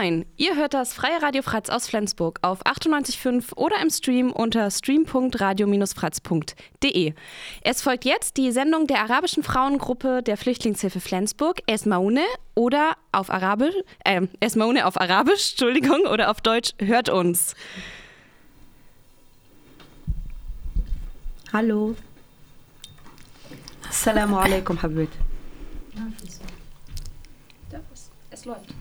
Moin, ihr hört das Freie Radio Fratz aus Flensburg auf 98.5 oder im Stream unter stream.radio-fratz.de. Es folgt jetzt die Sendung der arabischen Frauengruppe der Flüchtlingshilfe Flensburg, Esmaune oder auf Arabisch, äh, Esmaune auf Arabisch, Entschuldigung, oder auf Deutsch, hört uns. Hallo. Assalamu alaikum, Habib. Es läuft.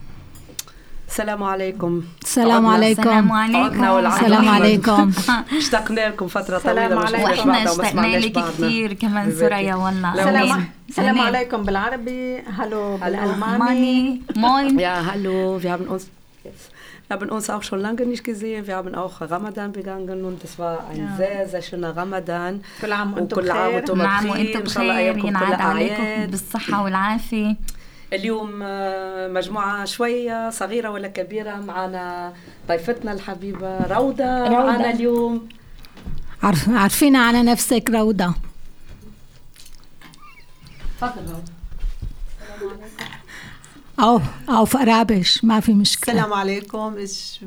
السلام عليكم السلام. عليكم السلام عليكم السلام. عليكم اشتقنا لكم عليكم. وإحنا بعضنا وما اشتقنا لك. كثير كمان. سوريا والله لا السلام. عليكم بالعربي هلو بالألماني moin. Ja, hallo, wir haben uns wir haben uns auch schon lange nicht gesehen. Wir haben auch Ramadan begangen und es war ein Ja. sehr, sehr schöner Ramadan. كل عام وأنتم عام بخير وأنتم نعم بخير وأنتم ان شاء الله بخير ينعاد عليكم بالصحة والعافية اليوم آه، مجموعة شوية صغيرة ولا كبيرة معنا ضيفتنا الحبيبة روضة, روضة. معنا اليوم. عارف عارفين على نفسك روضة. تفضل روضة. أو أو في أرابش ما في مشكلة. السلام عليكم. إيش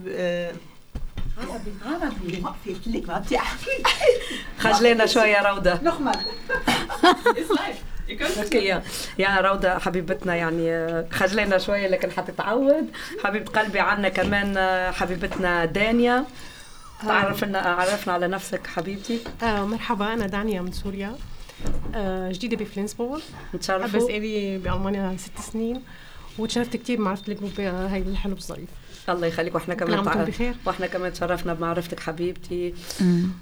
عربي عربي ما في لك ما بتعرفي خجلنا شوية روضة. نخمل. okay. يا روضة حبيبتنا يعني آه، خجلنا شوية لكن حتتعود. حبيبة قلبي عنا كمان آه، حبيبتنا دانيا. تعرفنا عرفنا على نفسك حبيبتي. آه مرحبا أنا دانيا من سوريا. آه جديدة بفلينسبورغ بس نتشرفوا إلي بألمانيا ست سنين وتشرفت كتير بمعرفة ال group هاي الحلو الظريف الله يخليك وإحنا كمان تع- بخير. وإحنا كمان تشرفنا بمعرفتك حبيبتي.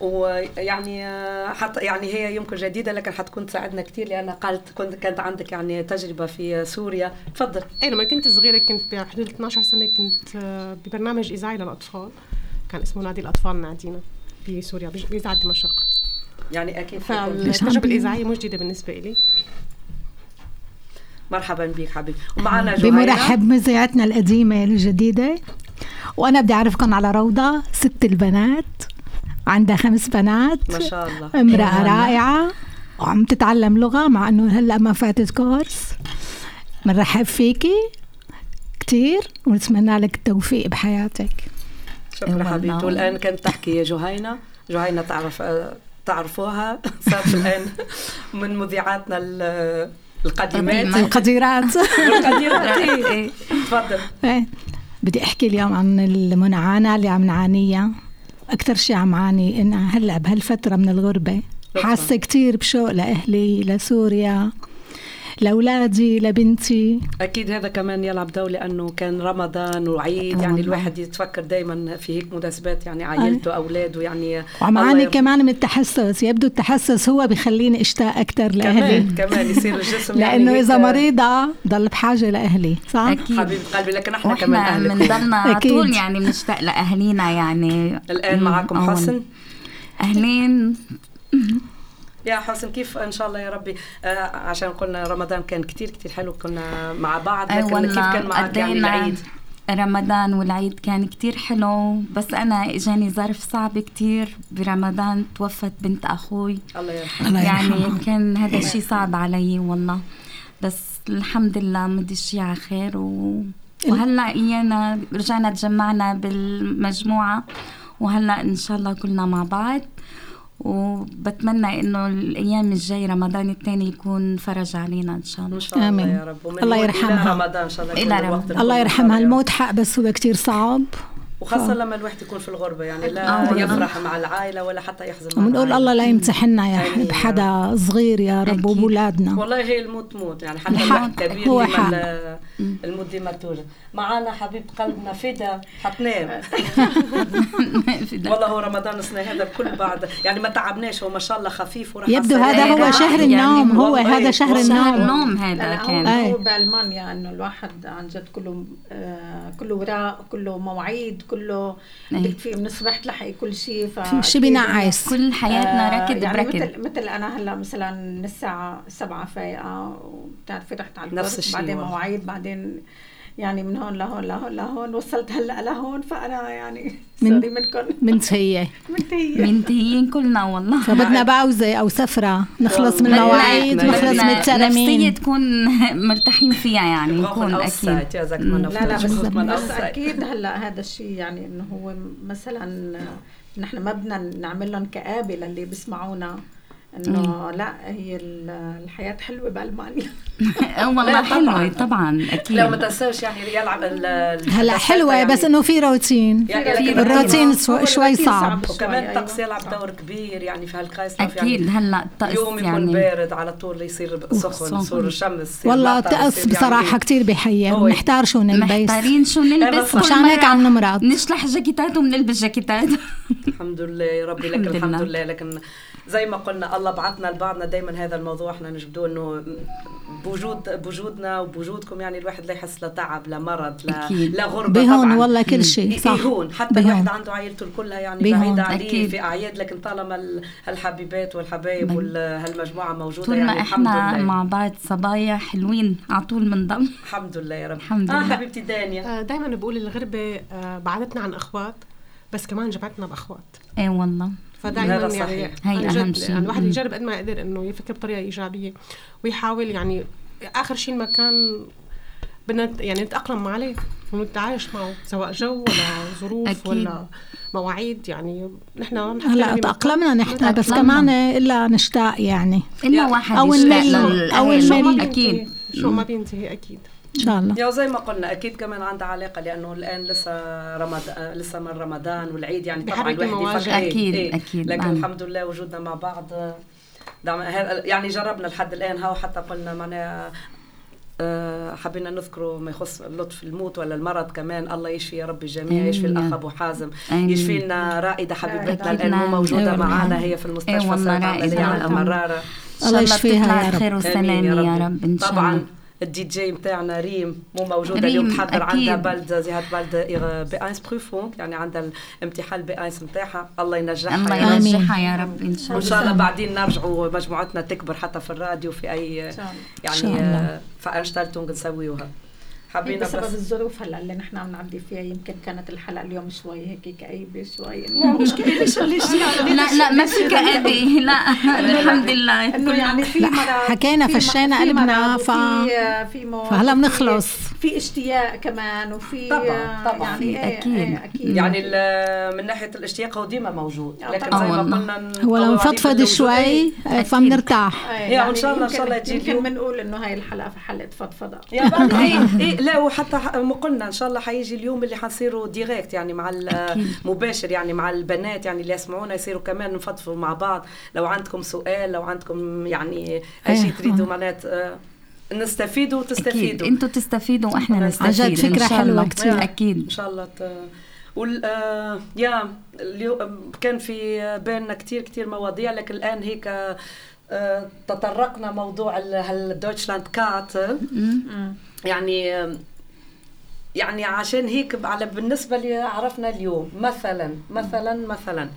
ويعني حتى يعني هي يمكن جديدة لكن حتكون تساعدنا كثير لأن قالت كنت كانت عندك يعني تجربة في سوريا. تفضل. أي لما كنت صغيرة كنت بحدود 12 سنة كنت ببرنامج إذاعي للأطفال. كان اسمه نادي الأطفال نادينا بسوريا بإذاعة دمشق. يعني أكيد. فالتجربة الإذاعية مش جديدة بالنسبة إلي. مرحبا بك حبيبي. ومعنا جهينة بمرحب مذيعتنا القديمة الجديدة وأنا بدي أعرفكم على روضة ست البنات عندها خمس بنات. ما شاء الله. امرأة رائعة. وعم تتعلم لغة مع إنه هلأ ما فاتت كورس. بنرحب فيكي كتير ونتمنى لك التوفيق بحياتك. شكرا والله. حبيبتي. والآن كانت تحكي يا جهينة. جهينة تعرف تعرفوها. صارت الآن من مذيعاتنا ال- القديمات قديمة. القديرات القديمات إيه. تفضل إيه. بدي أحكي اليوم عن المنعانة اللي عم نعانيها أكثر شيء عم عاني إنها هلأ بهالفترة من الغربة. حاسة كتير بشوق لأهلي لسوريا لأولادي لبنتي. أكيد هذا كمان يلعب دور لأنه كان رمضان وعيد يعني والله. الواحد يتفكر دائما في هيك مناسبات يعني عائلته أولاده يعني وعم الله عاني يرضى- كمان من التحسس يبدو التحسس هو بخليني أشتاق أكثر لأهلي. كمان كمان يصير الجسم لأنه يعني إذا مريضة ضل بحاجة لأهلي صح؟ أكيد. حبيب قلبي لكن إحنا كمان أهلك. بنضلنا على. طول يعني بنشتاق لأهالينا يعني. الآن معكم. حسن. أهلين. يا حسن كيف إن شاء الله يا ربي؟ آه عشان قلنا رمضان كان كتير كتير حلو كنا مع بعض لكن كيف والله كان معك يعني قضينا العيد؟ رمضان والعيد كان كتير حلو بس أنا إجاني ظرف صعب كتير. برمضان توفت بنت أخوي. الله يرحمه. يعني كان هذا الشيء صعب علي والله. بس الحمد لله مضي الشيء على خير و... وهلأ إيانا رجعنا تجمعنا بالمجموعة وهلأ إن شاء الله كلنا مع بعض. وبتمنى إنه الأيام الجاي رمضان الثاني يكون فرج علينا إن شاء الله إن شاء الله آمين. يا رب الله يرحمها. رمضان إن شاء الله إلى رمضان. الله يرحمها. الموت حق بس هو كتير صعب وخاصة لما الواحد يكون في الغربة يعني آه لا والله. يفرح مع العائلة ولا حتى يحزن مع العائلة. الله لا يمتحنا يا يا بحدا صغير يا رب. وبولادنا والله هي الموت موت يعني حتى الواحد كبير هو ديما حق. ال- الموت ديما توجد معانا حبيب قلبنا فدا حتنام. والله هو رمضان السنة هذا الكل بعد. يعني ما تعبناش هو ما شاء الله خفيف وراح يبدو هذا. هو شهر يعني النوم هو هذا شهر النوم. نوم هذا كان. هو بألمانيا إنه الواحد عن جد كله آه كله وراء كله مواعيد كله. بدك في من الصبح تلحقي كل شيء ف في شي بنعس كل حياتنا ركض يعني بركض مثل مثل أنا هلأ مثلا من الساعة 7 فايقة وبتعرفي رحت على نفس الشيء بعدين. مواعيد بعدين يعني من هون لهون لهون لهون وصلت هلأ لهون فأنا يعني من- سوري منكم منتهية. منتهية. منتهيين كلنا والله. فبدنا باوزة أو سفرة نخلص من. المواعيد نخلص من نفسية الترامين تكون مرتاحين فيها يعني نكون أكيد. لا لا بس, من بس. أكيد هلأ هذا الشيء يعني إنه هو مثلا نحن ما بدنا نعمل لهم كآبة للي بيسمعونا. إنه لا هي ال- الحياة حلوة بالمانيا والله لا، حلوة طبعاً. طبعا لا ما أكيد تنساش يعني يلعب هلا حلوة يعني. بس إنه في روتين. يعني في الروتين شوي صعب. وكمان أيوة. الطقس يلعب صعب. دور كبير يعني في هالكايس أكيد هلا الطقس يوم يكون يعني. بارد على طول يصير سخن. يصير الشمس يصير والله الطقس يعني كتير بحير هو- محتار شو نلبس. محتارين شو نلبس. بس كل مشان هيك عم نمرض نشلح جاكيتات وبنلبس جاكيتات. الحمد لله يا ربي لك الحمد. لله لكن زي ما قلنا الله بعثنا لبعضنا دائما هذا الموضوع إحنا نجبدوه إنه بوجود بوجودنا وبوجودكم يعني الواحد لا يحس لا تعب لا مرض لا أكيد. لا غربة بهون طبعا والله كل شيء صح يهون حتى بهون. الواحد عنده عائلته كلها يعني بهون. بعيدة عليه أكيد. في أعياد لكن طالما ال- هالحبيبات والحبايب وهالمجموعة موجودة طول ما يعني الحمد إحنا لله مع بعض صبايا حلوين على طول بنضل الحمد لله يا رب الحمد آه لله. حبيبتي دانيا دائما بقول الغربة آه، بعدتنا عن أخوات بس كمان جمعتنا بأخوات إيه والله فدائما يعني. هي أهم جد شيء. يعني الواحد. يجرب قد ما يقدر إنه يفكر بطريقة إيجابية ويحاول يعني آخر شيء المكان بدنا يعني نتأقلم عليه ونتعايش معه سواء جو ولا ظروف أكيد. ولا مواعيد يعني نحن هلأ تأقلمنا نحن بس. كمان إلا نشتاق يعني إلا واحد أو يشتاق للأهل. الميل. أكيد شو ما بينتهي أكيد إن شاء الله يا وزي ما قلنا أكيد كمان عندها علاقة لأنه الآن لسه رمضان لسه من رمضان والعيد يعني طبعا الواحد. يفكر أكيد، إيه. أكيد، لكن نعم. الحمد لله وجودنا مع بعض دعم يعني جربنا لحد الآن هاو حتى قلنا معناها آه، حبينا نذكره ما يخص لطف الموت ولا المرض كمان الله يشفي يا رب الجميع يشفي. الأخ أبو حازم. يشفي لنا رائدة حبيبتنا الآن مو. موجودة أيوة معنا. هي في المستشفى رائدة. عمليه على. مراره إن الله يشفيها يا رب. خير وسلام يا رب إن شاء طبعا الله الدي جي متاعنا ريم مو موجوده اليوم تحضر عندها. بلد زهات بلد بي اينس بروفون يعني عندها الامتحان بي اينس متاعها الله ينجحها الله يا. آمين. ينجحها يا رب إن شاء وإن الله شاء الله بعدين نرجعوا مجموعتنا تكبر حتى في الراديو في أي. يعني فانشتلتونج نسويوها حبينا بسبب بس الظروف هلا اللي نحن عم نعدي فيها يمكن كانت الحلقة اليوم شوي هيك كئيبة شوي لا مشكله ليش ليش لا لا ما في كآبة لا الحمد لله إنه يعني في حكينا فشينا قلبنا، ف- وفي في موت فهلا بنخلص. في اشتياق كمان وفي طبعاً، طبعاً. يعني إيه أكيد. إيه أكيد يعني ال- من ناحية الاشتياق هو ديما موجود آه، لكن. زي ما آه. قلنا هو لو نفضفض. شوي إيه. آه، فبنرتاح يا وإن شاء الله- إن يمكن- شاء الله تجي يمكن. بنقول إنه هاي الحلقة في حلقه فضفضة يا إيه إيه لا وحتى قلنا إن شاء الله حيجي اليوم اللي حنصيروا ديريكت يعني مع. مباشر يعني مع البنات يعني اللي يسمعونا يصيروا كمان نفضفوا مع بعض لو عندكم سؤال لو عندكم يعني أي شيء إيه. تريدوا معنات آه، نستفيدوا وتستفيدوا أنتوا تستفيدوا وإحنا عن نستفيد جد شاء حلوة الله. كتير. أكيد إن شاء الله ت... وال آه يا اليوم كان في بيننا كتير كتير مواضيع لكن الآن هيك آه تطرقنا موضوع ال- هالدويتشلاند كات مم. يعني يعني عشان هيك على بالنسبة لي عرفنا اليوم مثلا مثلا مثلا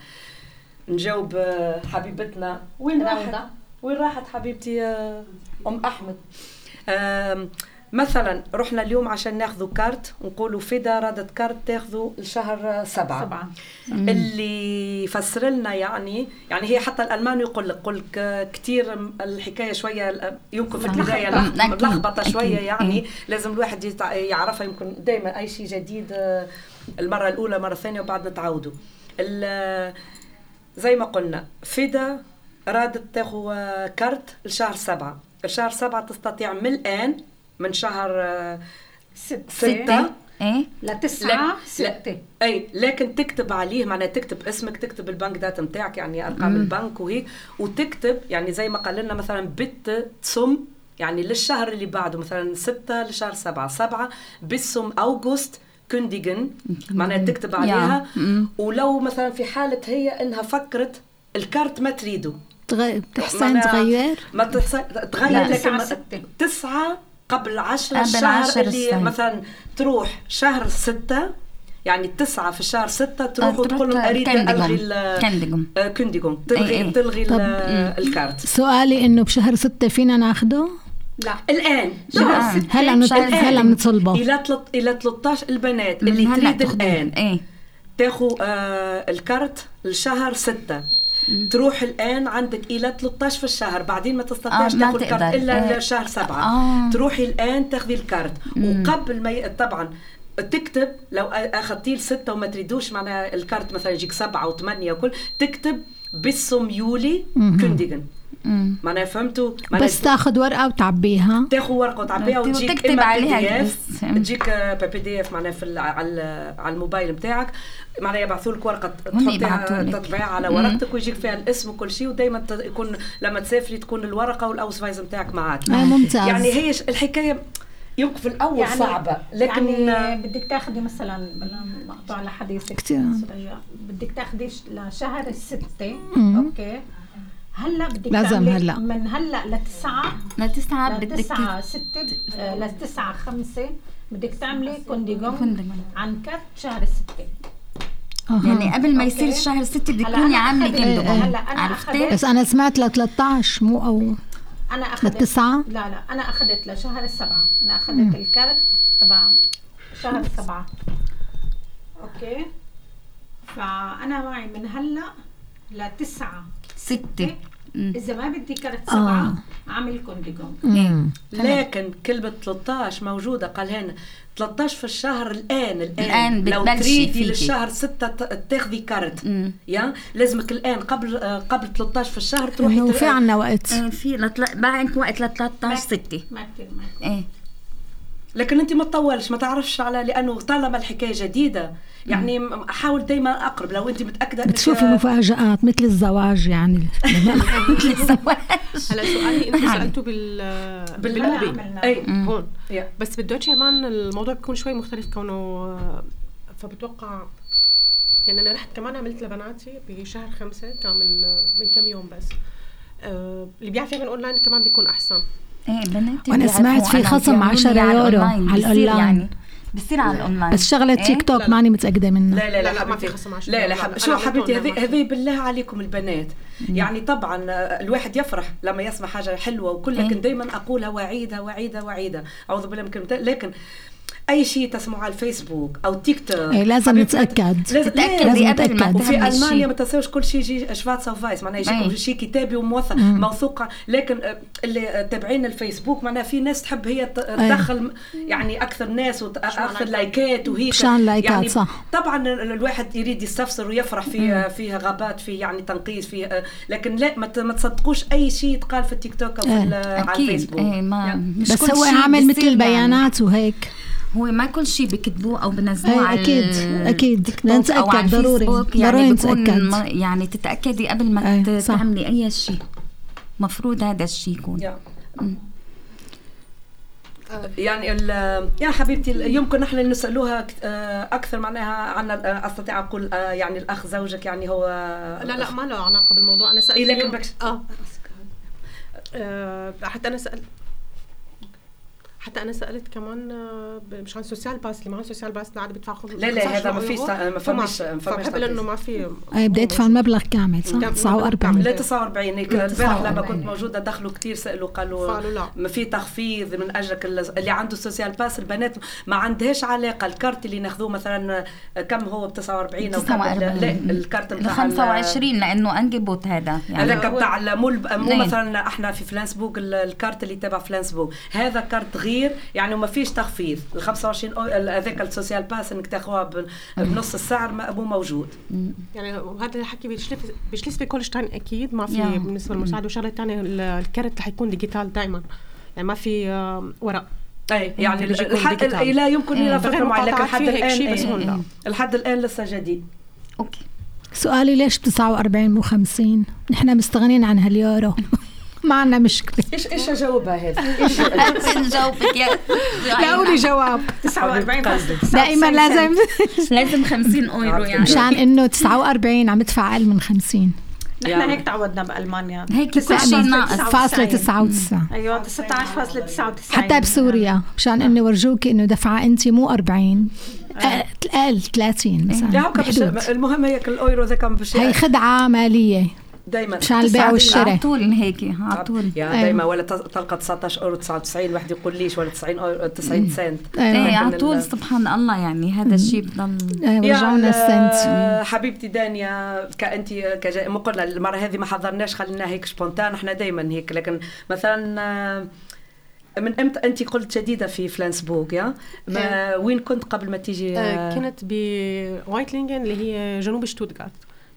نجاوب آه، حبيبتنا. وين راحت؟ وين راحت حبيبتي آه، أم أحمد؟ مثلا رحنا اليوم عشان ناخذوا كارت نقولوا فدا رادت كارت تاخذوا الشهر سبعة. سبعة. اللي يفسر لنا يعني يعني هي حتى الألمان يقول لك يقول لك كثير الحكاية شوية يمكن في البدايه ملخبطه. شوية يعني. إيه. لازم الواحد يعرفها يمكن دائما أي شيء جديد آه، المرة الأولى مرة ثانية وبعد نتعودوا ال- زي ما قلنا فدا رادت تاخذ كارت لشهر سبعة. الشهر سبعة تستطيع من الآن من شهر آه، ستة. ستة. إيه. لتسعة لا، ستة. أي لكن تكتب عليه معناها تكتب اسمك تكتب البنك داتا نتاعك يعني أرقام البنك وهيك وتكتب يعني زي ما قال لنا مثلا بت تصم يعني للشهر اللي بعده مثلا ستة لشهر سبعة سبعة بسم أوغست كنديجن معناها تكتب عليها. ولو مثلا في حالة هي إنها فكرت الكارت ما تريده. معناها تغير؟ ما تحسن تغير لكن. تسعة قبل عشرة قبل الشهر عشر اللي السنة. مثلا تروح شهر ستة يعني التسعة في شهر ستة تروح وتقول لهم أريد كندقم. ألغي ال- كندقم. آه، كندقم إيه تلغي إيه. تلغي الكارت سؤالي إنه بشهر ستة فينا ناخده لا الآن. هلا هلا. بنطلبه إلى تلت- إلى 13 البنات اللي تريد. الآن إيه تاخو آه الكارت لشهر ستة تروح الآن عندك إلى 13 في الشهر بعدين ما تستطيعش آه، تاخذ الكارت تقدر. إلا آه. لشهر سبعة آه. تروحي الآن تاخذي الكارت وقبل ما ي... طبعا تكتب لو اخذتي لستة وما تريدوش معناها الكارت مثلا يجيك سبعة وثمانية وكل تكتب باسم يولي كونديغن مم. معناها فهمتوا بس تاخذ ورقة وتعبيها تاخذ ورقة وتعبيها وتجيك إما عليها بي دي اف بس. تجيك بي دي اف معناها في ال- على ال- على الموبايل نتاعك معناها يبعثوا لك ورقة تحطيها. تطبيعها على مم. ورقتك ويجيك فيها الاسم وكل شيء ودائما يكون لما تسافري تكون الورقة والاوسفايز نتاعك معك آه، ممتاز يعني هي الحكاية يمكن في الأول يعني صعبة لكن يعني بدك تاخذي مثلا مقطوع لحديثك. سوريا. بدك تاخذي لشهر الستة مم. أوكي هلا بدك لازم تعملي هلأ. من هلا لتسعة لتسعة بدك لتسعة ستة آه، لتسعة خمسة بدك تعملي كونديغون كونديغون. عن كرت شهر الستة أها. يعني قبل ما يصير أوكي. الشهر ستة بدك هلا تكوني أخذت- كندوغون هلا أنا عرفتي؟ أخذت- بس أنا سمعت ل 13 مو أو أنا أخذت للتسعة لا لا أنا أخذت لشهر السبعة أنا أخذت الكرت تبع شهر سبعة أوكي فأنا معي من هلا لتسعة ستة. إذا ما بدي كرت سبعة آه. عامل كونديغون مم. لكن كلمة 13 موجودة قال هنا 13 في الشهر الآن الآن, الآن لو بتبلشي تريدي. للشهر 6 تاخذي كارت. يا لازمك الآن قبل آه، قبل 13 في الشهر تروحي تر- في عنا وقت في لطل... بعد وقت ل 13 ستة ما كتير ما. إيه لكن انت ما تطولش ما تعرفش على لأنه طالما الحكاية جديدة يعني م- حاول دائما أقرب لو انت متأكدة بتشوفي مفاجآت مثل الزواج يعني. مثل الزواج. هلا سؤالي أنتوا حلو. سالتوا بال بال- بالموبي عملنا. أي. هون. بس بالدوتش كمان الموضوع بيكون شوي مختلف كونه فبتوقع يعني أنا رحت كمان عملت لبناتي بشهر خمسة كان من من كم يوم بس. آه، اللي بيعرف يعمل اونلاين كمان بيكون أحسن إيه بناتي وأنا بيعرفوا سمعت في أنا خصم بيعملوا 10 لي على يورو. على بصير الأونلاين. يعني بصير على الاونلاين بس شغلة إيه؟ تيك توك لا. ماني متأكدة منها لا لا لا، لا, لا، ما. في خصم عشرة لا لا. حب... شو حبيبتي هذه. هذه بالله عليكم البنات يعني طبعا آه، الواحد يفرح لما يسمع حاجة حلوة وكل إيه. لكن دائما أقولها وأعيدها وأعيدها وأعيدها أعوذ بالله من كلمه لكن أي شيء تسمعه على الفيسبوك أو تيك توك إيه، لازم نتأكد. لازم لازم قبل ما. وفي ألمانيا. ما تنساوش كل شيء يجي شفات فايس معناها أي. يجي شيء كتابي وموثق موثوق لكن آه، اللي آه، تابعين الفيسبوك معناها في ناس تحب هي ت- تدخل يعني أكثر ناس وأكثر لايكات وهيك مشان لايكات، يعني صح. طبعا ال- الواحد يريد يستفسر ويفرح في فيها غابات في يعني تنقيص في آه، لكن لا ما تصدقوش أي شيء يتقال في التيك توك أو في إيه. على أكيد الفيسبوك ما يعني. مش بس هو عامل مثل البيانات وهيك هو ما كل شيء بكتبوه أو بنزلوه إيه، على أو على نتأكد ضروري. الفيسبوك، ضروري يعني نتأكد. ما- يعني تتأكدي قبل ما إيه،. تعملي أي شيء مفروض هذا الشيء يكون. مم. يعني ال- يا حبيبتي يمكن نحن نسألوها آه، أكثر معناها عن آه، أستطيع أقول آه، يعني الأخ زوجك يعني هو لا لا ما له علاقة بالموضوع أنا سألت إيه، لكن بكش- آه آه، حتى أنا سالت حتى أنا سألت كمان آه، مش عن Sozialpass اللي معاه Sozialpass عاد بيدفع خم- لا، لا، 15 هذا ما فيش. تا- ما فماش- ما فماش فبحب انه تنقيص. ما في بدي أدفع المبلغ كامل صح كم- 49 لا 49 هيك البارح لما 49. كنت موجودة دخلوا كثير سألوا قالوا قالوا لا. ما في تخفيض من أجلك ال- اللي عنده سوسيال باس البنات ما عندهاش علاقة الكارت اللي ناخذوه مثلا كم هو ب 49 أو كم 49. لا الكارت ال- 25 لأنه انقبوت هذا يعني هذاك بتاع ال- مو. مثلا إحنا في فلانسبوك ال- الكارت اللي تبع فلانسبوك هذا كارت غير يعني وما فيش تخفيض. ال 25 أو- ال- هذاك السوسيال باس إنك تاخذها بنص السعر ما- مو موجود. يعني وهذا الحكي بيشلف بيشلف في كولشتاين أكيد ما في يا. بالنسبة للمساعدة. وشغلة ثانية الكارت رح يكون ديجيتال دائما يعني ما في آه، ورق. أي يعني الحد. لا يمكن إيه. إلى غير فتره معينه لكن الحد الآن شيء إيه. الحد الآن لسه جديد. أوكي. سؤالي ليش 49 مو 50 نحن مستغنين عن هاليورو. ما عندنا مشكله إيش إيش اجاوبها هذا؟ انت نجاوبك يا لا قولي جواب 49 قلبي. دائما لازم لازم 50 اورو يعني مشان انه 49 عم ادفع أقل من 50 نحن هيك تعودنا بالمانيا هيك كل شيء 19 ناقص فاصلة 99 أيوه 19.99 حتى بسوريا مشان انه ورجوكي انه دفعه انت مو 40 أقل أقل 30 يا مثلا. المهم هيك الاويرو ذاك مش هي خدعه ماليه دايما مش على البيع والشراء. على طول هيك على طول. يعني أيوة. دايما ولا تلقى 19 أورو 99 واحد يقول ليش ولا 90 أورو 90 سنت. إيه أيوه على لكن طول سبحان الله يعني هذا الشيء بضل أيوة، رجعونا السنت. آه، حبيبتي دانيا كأنت كجا... ما قلنا المرة هذه ما حضرناش خلينا هيك spontan إحنا دائما هيك. لكن مثلا آه، من إمتى أنت قلت جديدة في فلانسبورغ يا؟ ما وين كنت قبل ما تيجي؟ آه، آه، كانت ب وايبلينغن اللي هي جنوب شتوتغارت.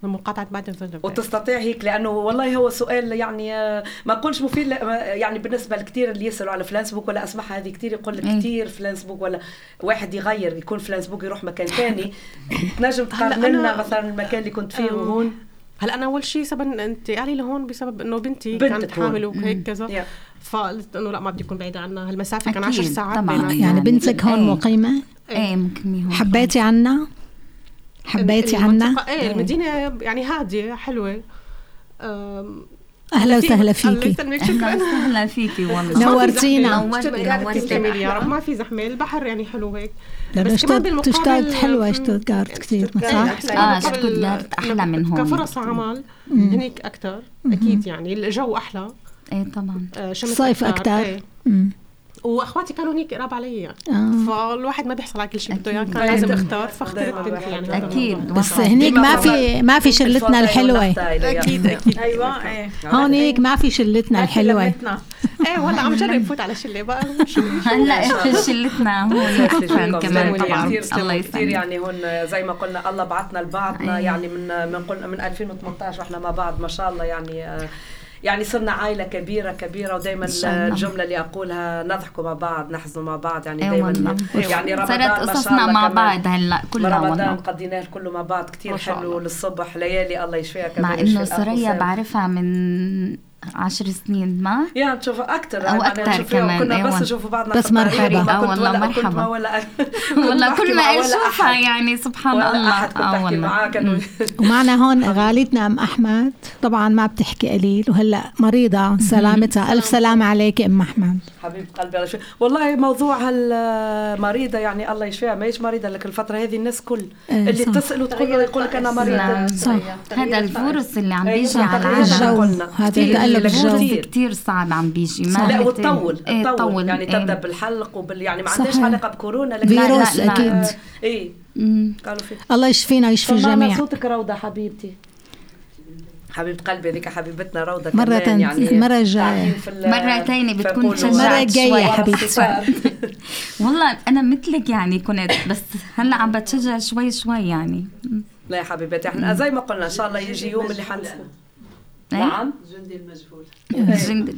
مقاطعة فورتمبيرغ وتستطيع هيك لأنه والله هو سؤال يعني آه، ما أقولش مفيد يعني بالنسبة لكثير اللي يسألوا على فلانسبوك ولا أسمعها هذه كثير يقول لك. كثير فلانسبوك ولا واحد يغير يكون فلانسبوك يروح مكان ثاني تنجم تقارن لنا مثلا المكان اللي كنت فيه وهون هلأ أنا أول شيء سبب انتقالي لهون بسبب إنه بنتي كانت هون. حامل وهيك كذا. فقلت إنه لأ ما بدي اكون بعيده عنها هالمسافة كان أكيد، 10 ساعات طبعاً. يعني يعني بنتك هون إيه. مقيمة إيه ممكن هون حبيتي عنا حبيتي عنا؟ إيه المدينة يعني هادية حلوة. أم، أهلا في- وسهلا الله فيكي. يسلمك أهلا شكرا وسهلا فيكي والله. ما في نورتينا. زحمة. نورتي شتوتغارت نورتي تسلمي لي يا. رب ما في زحمة. البحر يعني حلو هيك. بس كمان بالمقابل- تشتغل حلوة مم. شتوتغارت كثير شتوتغارت صح؟ آه بالمقابل شتوتغارت أحلى من هون كفرص. عمل هنيك أكثر أكيد يعني الجو أحلى. إيه طبعا. آه، شمس صيف أكتر. إيه. واخواتي كانوا هنيك قراب علي. يعني آه. فالواحد ما بيحصل على كل شيء بده إياه. كان لازم. اختار فاخترت بنتي يعني. أكيد. بس هنيك ما في ما في شلتنا الحلوة. أكيد أكيد. أيوه إيه. هونيك ما في شلتنا الحلوة. لمتنا. إيه ولا عم جرب فوت على شلة بقى. شو هلا شلتنا. هون كمان طبعا. الله كثير يسلمك. يعني هون زي ما قلنا الله بعثنا لبعضنا. أيه. يعني من من قلنا من 2018 وإحنا مع بعض ما شاء الله يعني آه، يعني صرنا عائلة كبيرة كبيرة ودائما. الجملة اللي أقولها نضحكوا مع بعض نحزنوا مع بعض يعني إيه دائما يعني رمضان صارت قصصنا مع. بعض هلا كلها رمضان قضيناه كله مع بعض كثير حلو. للصبح ليالي الله يشفيها كمان مع إنه وسام. بعرفها من عشر سنين ما يا نشوف أكثر أو أكتر كمان، كنا بس أيوة. نشوف بعضنا بس مرحبا. ما كنت والله مرحبا. ولا والله كل ما أشوفها. يعني سبحان ولا الله أحد كنت آه أحكي والله معاه كانوا ومعنا هون غالتنا أم أحمد طبعا ما بتحكي قليل وهلأ مريضة سلامتها ألف سلامة عليك أم أحمد حبيبه قلبي الله يشفيها والله موضوع هالمريضة يعني الله يشفيها ما هيش مريضة لكن الفترة هذه الناس كل إيه، اللي صح. تسأل وتقول له يقول لك أنا مريضة. صح. هذا الفيروس اللي عم أيوة، بيجي على العالم. هذا. تقلب الجو. كثير صعب عم بيجي ما لا وتطول إيه تطول تطول يعني إيه. تبدا بالحلق وبال يعني ما عندهاش. علاقة بكورونا لكن فيروس لا، لا. أكيد اي مم. قالوا فيه الله يشفينا ويشفي سمعنا الجميع صوتك روضة حبيبتي حبيبة قلبي هذيك حبيبتنا روضة مرة كمان تانية- يعني مرة بتكون شجعت المرة الجاية شوي. يا حبيبتي. والله أنا مثلك يعني كنت بس هلأ عم بتشجع شوي شوي يعني. لا يا حبيبتي إحنا زي ما قلنا إن شاء الله يجي يوم اللي إيه؟ نعم. جندي المجهول. الجند-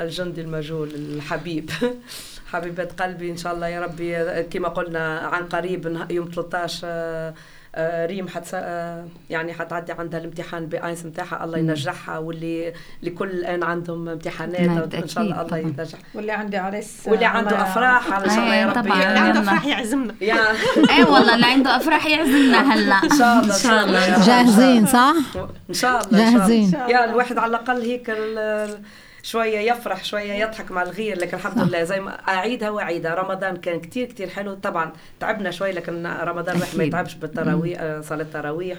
الجندي المجهول الحبيب. حبيبة قلبي إن شاء الله يا ربي كما قلنا عن قريب يوم 13 آه، آه، ريم حتس آه، يعني حتعدي عندها الامتحان باينس نتاعها الله ينجحها واللي لكل الان عندهم امتحانات نعم، إن شاء الله الله. ينجح واللي عندي عرس واللي عنده عم- أفراح على شاء الله يا أيه، ربي طبعاً. اللي عنده يلا. فرح يعزمنا إيه والله اللي عنده أفراح يعزمنا هلا إن شاء الله إن شاء الله. جاهزين صح؟ إن شاء الله إن شاء الله. جاهزين. يا الواحد على الأقل هيك ال- شوية يفرح شوية يضحك مع الغير لكن الحمد لله زي ما أعيدها وأعيدها رمضان كان كتير كتير حلو طبعا تعبنا شوي لكن رمضان الواحد ما. يتعبش بالتراويح آه، صلاة التراويح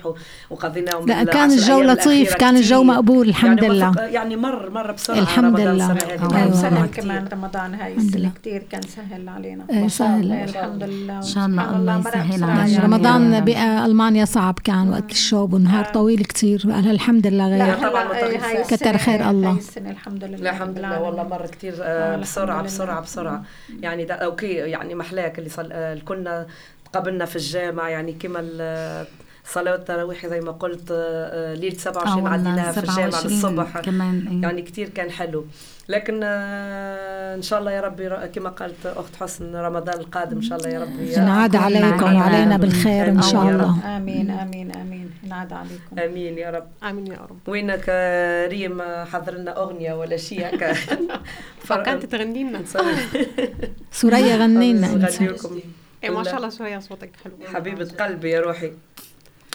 وقضيناهم لا كان الجو لطيف كان الجو. مقبول الحمد يعني لله يعني مر مر بسرعة الحمد لله. بسرعة سهل. كمان رمضان هاي لله. كتير كان سهل علينا إيه، سهل. الحمد لله إن شاء الله الله يسهل على يعني. رمضان يا رب. بألمانيا صعب كان وقت الشوب ونهار آه. طويل قال الحمد لله غير إيه، كتر خير الله. هاي السنة الحمد لله لا الحمد لله. والله مر كتير آه، آه بسرعة لله. بسرعة بسرعة يعني ده أوكي يعني محلاك اللي صل... آه، كنا قبلنا في الجامع يعني كما ال- صلاة التراويح زي ما قلت آه، آه، ليلة آه 27 والله عديناها في الجامع 27 للصبح كمان إيه. يعني كتير كان حلو لكن آه، إن شاء الله يا ربي كما قالت أخت حسن رمضان القادم إن شاء الله يا ربي. ينعاد عليكم. وعلينا بالخير إن شاء الله. رب. آمين آمين آمين. ينعاد عليكم. آمين يا رب. آمين يا رب. وينك آه، ريم؟ حضر لنا أغنية ولا شيء هكا؟ فكانت تغني لنا. سوريا غنينا انت نغني لكم إيه ما شاء الله سوريا صوتك حلو. حبيبة قلبي يا روحي.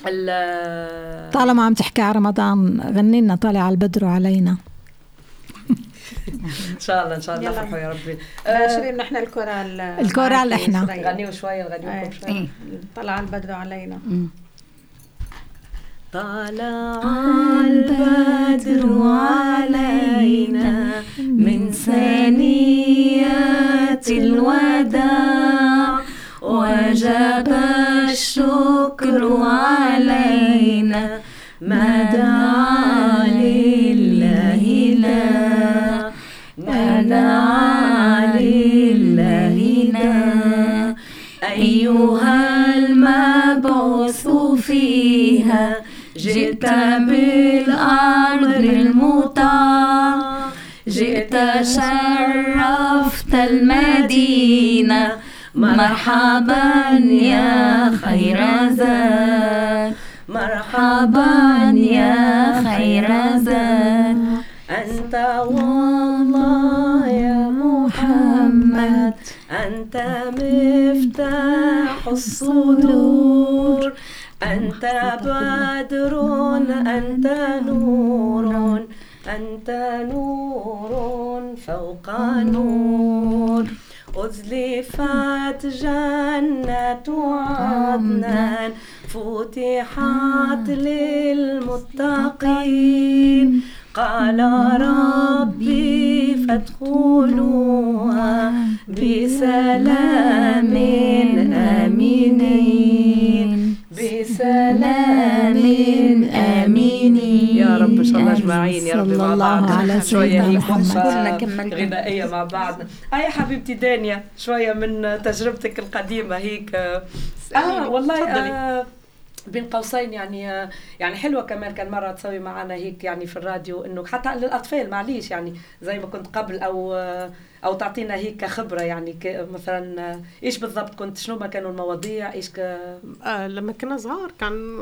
ال- طالما عم تحكي على رمضان غني لنا طالع على البدر علينا ان شاء الله إن شاء الله يلا. فرحوا يا ربي آه آه، شيرين نحن الكورال الكورال معك إحنا. سوريا. غنيوا شوي نغني إيه. لكم شوي إيه طلع البدر علينا. طلع البدر علينا من ثنيات الوداع وجب الشكر علينا ما دعا لله لا أيها المبعوث فيها جئت بالأمر المطاع جئت شرفت المدينة. مرحبا يا خير زاد مرحبا يا خير زاد أنت والله يا محمد. أنت مفتاح الصدور. أنت بدر أنت نور. أنت نور فوق نور. أزلفت جنة عدنان. فتحت للمتقين. قال ربي فادخلوها بسلام آمنين. بسلام آمنين. يا رب إن شاء الله أجمعين. يا رب مع الله بعض على شوية هيك. غنائية مع بعض. أي حبيبتي دانيا شوية من تجربتك القديمة هيك. آه والله. آه بين قوسين يعني يعني حلوة كمان كان مرة تسوي معنا هيك يعني في الراديو إنه حتى للأطفال معليش يعني زي ما كنت قبل أو أو تعطينا هيك خبرة يعني ك- مثلا إيش بالضبط كنت شنو ما كانوا المواضيع إيش ك... آه لما كنا صغار كان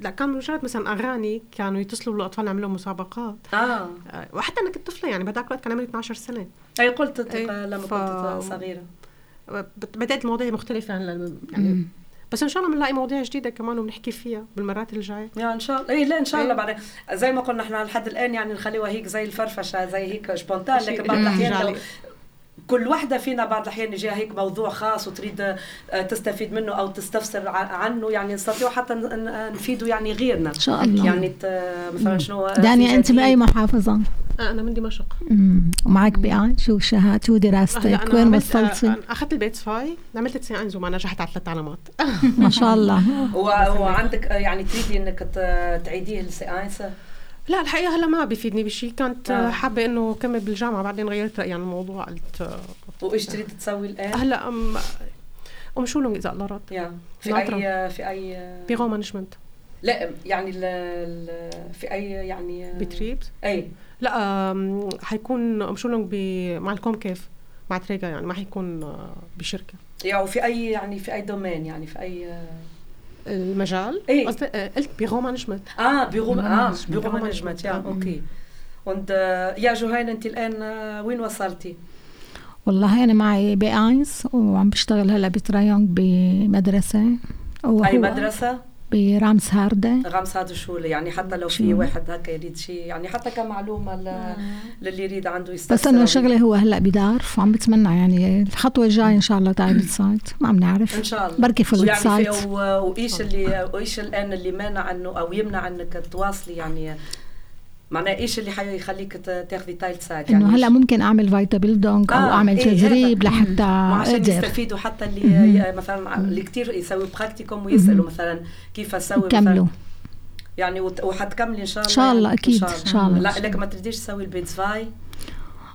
لا كان مجرد مثلا أغاني كانوا يتصلوا بالأطفال يعملوا مسابقات. آه. آه وحتى أنا كنت طفلة يعني بهذاك الوقت كان عمري 12 سنة. أي قلت لما ف- كنت صغيرة. بدأت المواضيع مختلفة عن يعني بس إن شاء الله بنلاقي مواضيع جديدة كمان وبنحكي فيها بالمرات الجاية يا إن شاء الله اي لا إن شاء الله إيه. بعدين زي ما قلنا إحنا لحد الآن يعني نخليها هيك زي الفرفشة زي هيك spontan لكن بعض الأحيان. كل واحدة فينا بعض الأحيان يجيها هيك موضوع خاص وتريد آه، تستفيد منه أو تستفسر عنه يعني نستطيع حتى ن- ن- نفيدوا يعني غيرنا. إن شاء الله. يعني مثلا شنو في دانيا أنت جديد. بأي محافظة؟ آه أنا من دمشق. مم. ومعك بقى شو شهادة شو هلا دراستك أنا وين آه، وصلتي؟ أخذت البيت فاي عملت B eins وما نجحت على ثلاث علامات ما شاء الله. و- وعندك آه، يعني تريدي إنك تعيديه ال B eins لا الحقيقة هلا ما بيفيدني بشيء كنت آه. آه. حابة إنه كمل بالجامعة بعدين غيرت رأيي عن الموضوع قلت آه، وايش تريد تسوي الآن؟ هلا أم أم شولونج إذا الله رد يا في ناطرة. أي في أي Büromanagement لا يعني ال ال في أي يعني Betriebs أي لا حيكون Umschulung ب- مع الكومكيف مع Träger يعني ما حيكون آه، بشركة يعني وفي أي يعني في أي domaine يعني في أي المجال إيه. قصدي آه، قلت بيغو مانجمنت آه بيرو آه. بيرو بيرو مانجمنت يا. أوكي وانت آه، يا جهين أنت الآن آه، وين وصلتي؟ والله أنا معي بأينس وعم بشتغل هلا بترايونج بمدرسة وهو أي مدرسة؟ برامس هاردة. غمس هذا الشغل يعني حتى لو في شو؟ واحد هكا يريد شيء يعني حتى كمعلومة ل- للي يريد عنده يستفسر. بس انه شغلي هو هلأ بدارف وعم بتمنى يعني الخطوة الجاية إن شاء الله تاعي سايت ما عم نعرف. إن شاء الله. بركي فل ويعني سايت. في و- وايش اللي وايش الآن اللي مانع إنه أو يمنع إنك تواصلي يعني معناه إيش اللي حيخليك تاخذي Teilzeit يعني إنه هلأ؟ ممكن أعمل Weiterbildung أو آه، أعمل إيه، تدريب. لحتى أقدر. يستفيدوا حتى اللي مثلا اللي كثير يسوي Praktikum ويسألوا مثلا كيف أسوي مثلا. كملوا. يعني وحتكملي إن شاء الله إن شاء الله، يعني أكيد، إن شاء الله. لا لك ما تريديش تسوي ال B zwei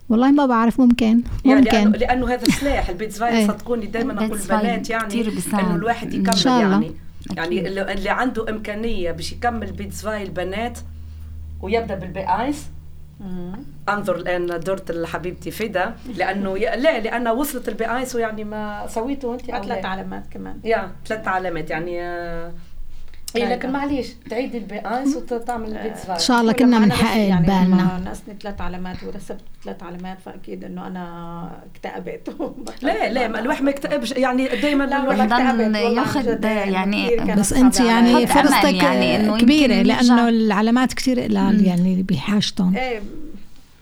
والله ما بعرف ممكن يعني لأنه, ممكن. لأنه هذا سلاح. ال B zwei إيه. صدقوني دائما أقول البنات يعني. إنه الواحد إن يكمل شاء الله. يعني. يعني اللي, اللي عنده إمكانية باش يكمل B zwei البنات ويبدأ بال B eins انظر الان دورة حبيبتي فدا لأنه ي... لا لأن وصلت ال B eins ويعني ما سويته أنت ثلاث لا؟ علامات كمان. يا ثلاث علامات. يعني آه، اي. لكن معليش تعيدي البي ايس وتعمل البيتزاي إن شاء الله كنا بنحقق بس- يعني بالنا ناقصني ثلاث علامات ورسبت ثلاث علامات فأكيد إنه أنا اكتئبت. لا لا ما الواحد ما يكتئبش. يعني دائما لا الواحد جد يعني كانت بس أنت يعني فرصتك يعني كبيرة لأنه. العلامات كثير قلال يعني بحاجتهم إيه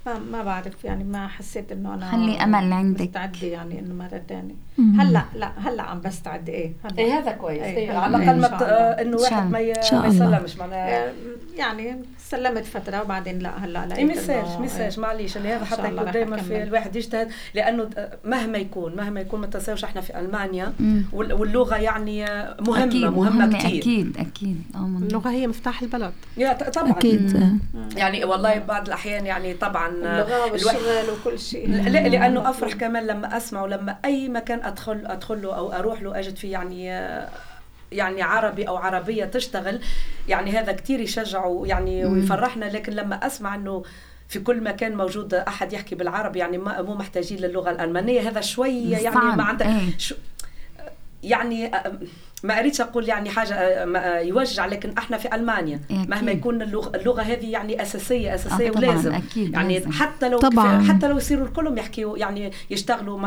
ما, ما بعرف يعني ما حسيت إنه أنا خلي أمل عندك. مستعده يعني إنه مرة ثانية. هلأ لا هلأ عم بستعد إيه هلأ إيه هذا كويس إيه، إيه على إيه، الاقل ما إن ت- شاء الله. إنه إن شاء واحد ما. يسلمش معناها آه، يعني سلمت فترة وبعدين لا هلأ لقيت اي message إنه- message إيه. معليش اللي هذا حتى يكون دائما. في الواحد يجتهد لأنه مهما يكون مهما يكون ما تنساوش إحنا في ألمانيا واللغة يعني مهمة أكيد مهمة, كثير أكيد أكيد. آه،. اللغة هي مفتاح البلد. يا طبعا. أكيد يعني والله بعض الأحيان يعني طبعا اللغة والشغل وكل شيء. لا لأنه أفرح كمان لما أسمع ولما أي مكان أدخل أدخل له أو أروح له أجد فيه يعني يعني عربي أو عربية تشتغل يعني هذا كتير يشجع يعني ويفرحنا. لكن لما أسمع إنه في كل مكان موجود أحد يحكي بالعربي يعني ما مو محتاجين للغة الألمانية هذا شوية يعني ما عندك إيه. يعني ما اريدش أقول يعني حاجة أ- ما- يوجع لكن إحنا في ألمانيا أكيد. مهما يكون اللغة, اللغة هذه يعني أساسية أساسية آه، طبعاً، ولازم أكيد، يعني لازم. حتى لو طبعاً. حتى لو يصيروا الكلهم يحكيوا يعني يشتغلوا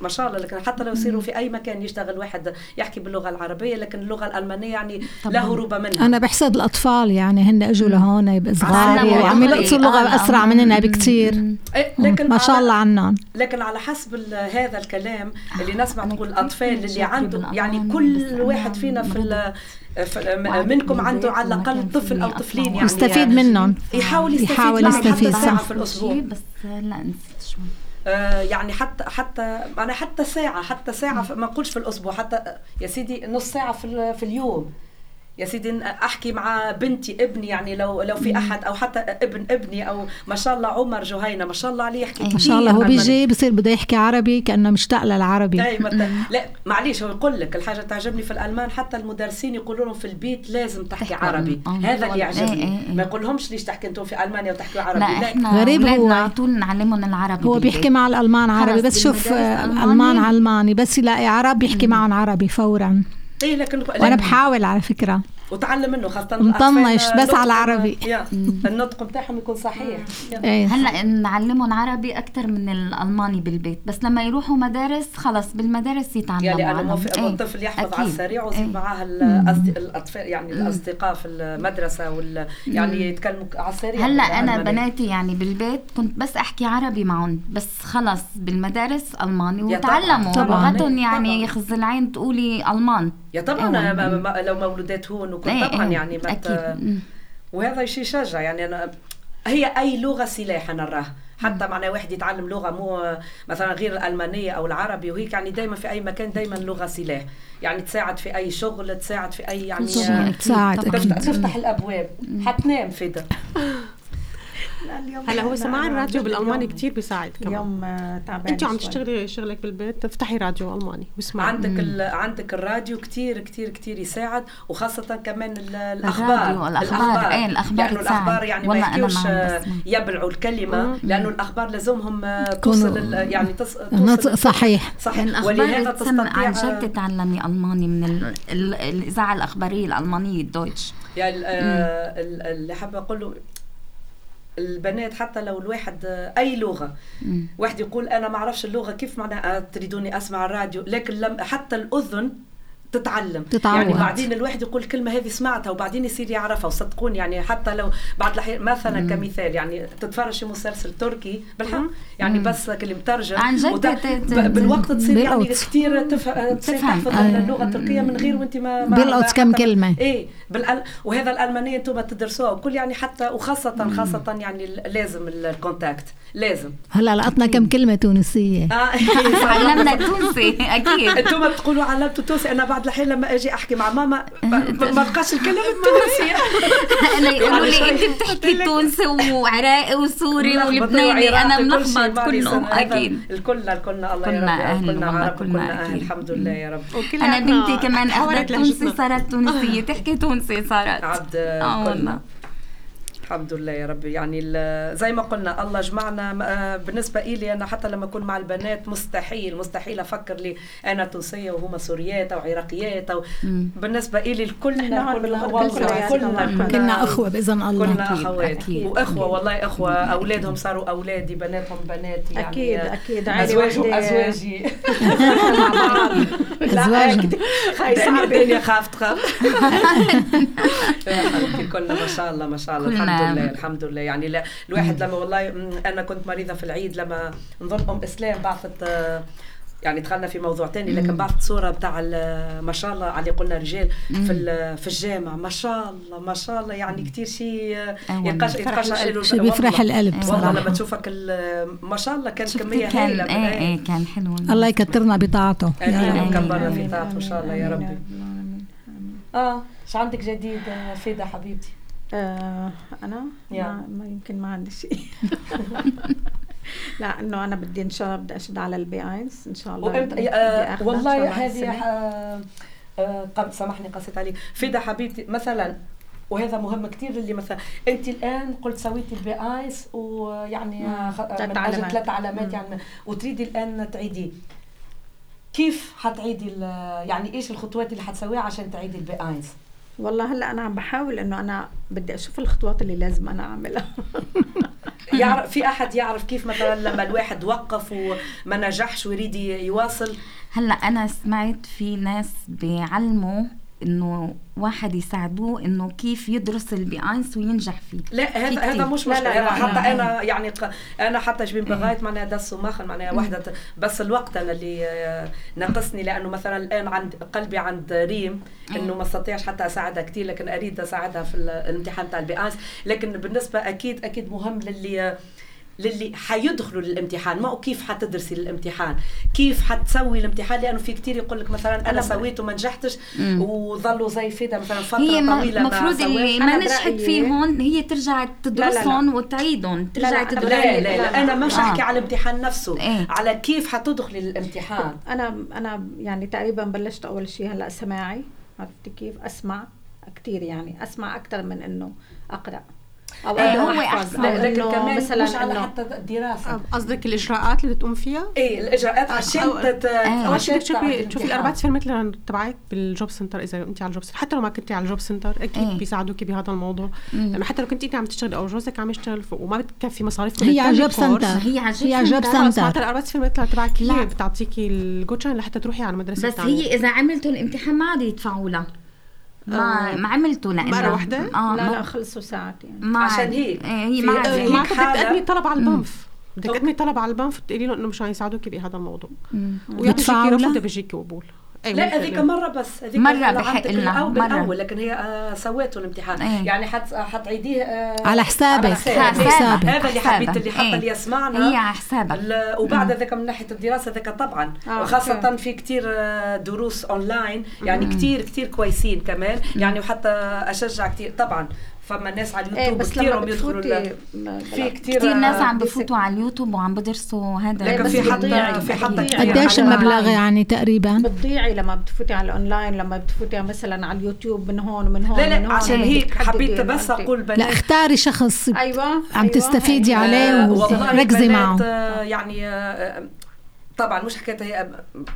ما شاء الله لكن حتى لو يصيروا في أي مكان يشتغل واحد يحكي باللغة العربية لكن اللغة الألمانية يعني طبعاً. لا هروب منها أنا بحسد الأطفال يعني هن أجوا لهون صغار تعلموا وعم دغري. يلقطوا اللغة آه، اسرع آه. مننا بكثير. إيه، لكن ما شاء الله عنهم لكن على حسب هذا الكلام اللي نسمع تقول الأطفال اللي مشاكل عنده بالألمان، يعني كل أنا واحد فينا في, ال- في وعدد منكم عنده على الأقل طفل أو طفلين يعني. يستفيد منهم. يحاول يستفيد يحاول يستفيد، حتى ساعة. في الأسبوع. بس لا نسيت شوي آه، يعني حتى حتى أنا حتى ساعه حتى ساعة في- ما نقولش في الأسبوع حتى يا سيدي نص ساعة في في اليوم. يا سيدي أحكي مع بنتي ابني يعني لو لو في أحد أو حتى ابن ابني أو ما شاء الله عمر جهينة ما شاء الله عليه يحكي ما شاء الله هو بيجي بصير بده يحكي عربي كأنه مشتاق للعربي اي. لا معليش هو يقول لك الحاجة تعجبني في الألمان حتى المدرسين يقولوا لهم في البيت لازم تحكي تحكي عربي آه. هذا اللي إيه، يعجبني إيه، إيه. ما يقولهمش ليش تحكي أنتم في ألمانيا وتحكوا عربي لا إحنا غريب هو. على طول نعلمهم العربي هو. بيحكي مع الألمان عربي بس شوف آه، ألماني. ألمان علماني بس يلاقي عرب بيحكي معهم عربي فورا إيه لكن وأنا بحاول على فكرة. وتعلم منه خاصة الأطفال بس على نطقهم- عربي. يا، النطق بتاعهم يكون صحيح. إيه. هلأ نعلمهم عربي أكثر من الألماني بالبيت. بس لما يروحوا مدارس خلص بالمدارس يتعلموا يعني أنا. موافقة. إيه، الطفل يحفظ على. السريع ويصير إيه. معاه الأطفال يعني الأصدقاء في المدرسة وال يعني يتكلموا على السريع هلأ أنا. بناتي يعني بالبيت كنت بس أحكي عربي معهم. بس خلص بالمدارس ألماني وتعلموا. لغتهم إيه، يعني. يخز العين تقولي ألمان. يا طبعا لو مولودات هون إيه، طبعا إيه، يعني بت- أكيد مم. وهذا شيء يشجع يعني أنا هي أي لغة سلاح أنا نراه حتى معناه واحد يتعلم لغة مو مثلا غير الألمانية أو العربي وهيك يعني دائما في أي مكان دائما لغة سلاح يعني تساعد في أي شغل تساعد في أي يعني أكيد تساعد. تفتح, أكيد. تفتح الأبواب حتنام فدا هلا هو سماع الراديو بالألماني كثير بيساعد كمان. اليوم آه، تعبان انت عم. تشتغلي شغلك بالبيت؟ افتحي راديو ألماني واسمعي. عندك ال... عندك الراديو كتير كتير كتير يساعد وخاصة كمان ال- الأخبار. الراديو، الأخبار، إيه، الأخبار لأنه تساعد. الأخبار يعني ما يحكيوش معهم آه،. يبلعوا الكلمة لأنه الأخبار لازمهم آه، توصل ال- يعني توصل. صحيح. صحيح. الأخبار ولهذا تسمع عن تستطيع جد تتعلمي ألماني من ال... ال... الإذاعة الأخبارية الألمانية الدويتش. يعني ال- ال- اللي حابة أقول له البنات حتى لو الواحد أي لغة مم. واحد يقول أنا ما أعرفش اللغة كيف معناها آه، تريدوني أسمع الراديو لكن لم حتى الأذن تتعلم. تتعود. يعني بعدين الواحد يقول كلمة هذه سمعتها وبعدين يصير يعرفها وصدقوني يعني حتى لو بعض الاحيان مثلا كمثال يعني تتفرج في مسلسل تركي بالحق يعني بس كلمه ترجم عن جد؟ بالوقت تصير يعني. كثير تفهم. تحفظ آه. اللغة التركية من غير وأنت ما ما- كم حتى- كلمة. إيه بالأل... وهذا الألمانية أنتم تدرسوها. وكل يعني حتى وخاصه خاصة يعني لازم الكونتاكت. لازم. هلا لقطنا كم كلمة تونسية. آه علمنا تونسي أكيد. أنتم بتقولوا علمتوا تونسي أنا بعض الحين لما أجي أحكي مع ماما ما بقاش الكلمة التونسيه أنا يقولوا يعني لي. أنت بتحكي تونسي وعراقي وسوري ولبناني أنا ملخبط بعد كله سنة. هذا أكيد الكلنا الكلنا الله كلنا أهل كلنا عرب كلنا كلنا أهل. الحمد لله يا رب وكلنا أنا بنتي كمان أخذت تونسي. صارت تونسية تحكي تونسي صارت عبد كلنا والله الحمد لله يا رب يعني زي ما قلنا الله جمعنا آه، بالنسبة إلي أنا حتى لما أكون مع البنات مستحيل مستحيل أفكر لي أنا تونسية وهما سوريات أو عراقيات أو مم. بالنسبة إلي إحنا كلنا هون كلنا كلنا كنا أخوة بإذن الله. كلنا أكيد. وإخوة والله إخوة. أولادهم صاروا أولادي بناتهم بناتي يعني. أكيد أكيد. هاي الدنيا صعبة. الدنيا خاف تخاف حبيبتي كلنا ما شاء الله ما شاء الله. الحمد الحمد لله الحمد لله. يعني لا الواحد لما والله أنا كنت مريضة في العيد لما نظن أم إسلام بعثت آه، يعني دخلنا في موضوع تاني لكن بعثت صورة بتاع ما شاء الله علي قلنا رجال في في الجامع. ما شاء الله ما شاء الله. يعني كتير شيء آه، آه. يقش يتقشع له شيء بيفرح القلب والله لما تشوفك ما شاء الله كانت شفتي كمية كان هائله من إيه إيه. إيه كان حلو. الله يكترنا بطاعته. وكبرنا في طاعته إن شاء الله يا ربي. آه شو عندك جديد آه، فيدا حبيبتي؟ آه أنا يا. ما, ما يمكن ما عندي شيء لا إنه أنا بدي إن شاء الله بدي أشد على البي آيز إن شاء الله بدي آه والله هذه. آه آه قم- سامحني قصيت عليك فدا حبيبتي مثلا وهذا مهم كثير اللي مثلا أنت الآن قلت سويتي ال B eins ويعني آه، ثلاث أجل علامات. ثلاث علامات. يعني وتريدي الآن تعيدي كيف حتعيدي يعني إيش الخطوات اللي حتسويها عشان تعيدي البي ايس والله هلا أنا عم بحاول إنه أنا بدي أشوف الخطوات اللي لازم أنا أعملها. يعرف في أحد يعرف كيف مثلا لما الواحد وقف وما نجحش ويريد يواصل؟ هلا أنا سمعت في ناس بيعلموا إنه واحد يساعدوه إنه كيف يدرس ال B eins وينجح فيه. لا هذا. هذا مش مشكلة. لا، لا، حتى لا. أنا يعني أنا حتى ich bin bereit معناها das zu machen معناها وحده بس الوقت أنا اللي آه، ناقصني لأنه مثلا الآن عند قلبي عند ريم إنه ما استطيعش حتى أساعدها كثير لكن أريد أساعدها في ال- الامتحان تاع ال B eins لكن بالنسبة أكيد أكيد مهم للي للي حيدخلوا للامتحان. ما هو كيف حتدرسي للامتحان؟ كيف حتسوي الامتحان؟ لأنه في كتير يقول لك مثلا أنا سويت وما نجحتش. وظلوا زي فدا مثلا فترة هي طويلة المفروض. اللي ما نجحت فيهم هي ترجع تدرسهم وتعيدهم ترجع لا، تدرس. لا لا, لا. أنا مش آه. احكي على الامتحان نفسه إيه. على كيف حتدخلي للامتحان. أنا أنا يعني تقريبا بلشت أول شيء هلأ سماعي. عرفتي كيف؟ أسمع كثير يعني أسمع أكثر من إنه أقرأ. أو إيه، هو. أو لكن كمان مثلا مش على حتى الدراسه قصدك الإجراءات اللي تقوم فيها إيه الإجراءات عشان أو- تت- اول شيء بدك تعدي تشوفي تشوفي. ال Arbeitsvermittler تبعك بال Jobcenter إذا انت على ال Jobcenter حتى لو ما كنتي على ال Jobcenter أكيد إيه. بيساعدوكي بهذا الموضوع مم. لأنه حتى لو كنتي انت عم تشتغلي أو جوزك عم يشتغل وما بتكفي مصاريفكم هي على للتاني Job Kurs، Center هي على Job هي على Jobcenter. Center معناتها ال Arbeits تبعك. هي بتعطيكي ال Gutschein لحتى تروحي على المدرسة بس. هي إذا عملتوا الامتحان ما عاد يدفعوا لها ما آه. ما عملتوا لأنه مرة واحدة؟ آه لا لا ما- خلصوا ساعات يعني ما عشان. هيك. إيه، هي ما ما هيك بدك حالة- تقدمي طلب على. ال BAMF بدك تقدمي طلب على ال BAMF تقولي له إنه مشان يساعدوكي بهذا الموضوع. ويا بيجيكي لها؟ رفض بيجيكي قبول أي لا. هذيك مرة بس هذيك مرة بحق الأول مرة. لكن هي آه سويته الامتحان إيه. يعني حت حتعيديه آه على حسابك. على حسابك. حسابك. هذا اللي. حبيت اللي حتى إيه. اللي يسمعنا هي على حسابك وبعد ذاك من ناحية الدراسة ذاك طبعا آه، okay. في كتير آه، دروس أونلاين يعني كتير كتير كويسين كمان يعني وحتى أشجع كتير طبعا فما ناس على إيه اليوتيوب بس كتير هم يدخلوا في كتير كثير ناس عم بفوتوا على اليوتيوب وعم بدرسوا هذا. لكن بس في حتى بتضيعي. في حتى. قديش المبلغ يعني تقريبا؟ بتضيعي لما بتفوتي على الاونلاين لما بتفوتي مثلا على اليوتيوب من هون ومن هون لا لا هون. عشان هيك حبيت بس أقول بنات لا اختاري شخص أيوه عم أيوة، تستفيدي عليه آه، وركزي معه. آه، يعني آه، طبعا مش حكاية هي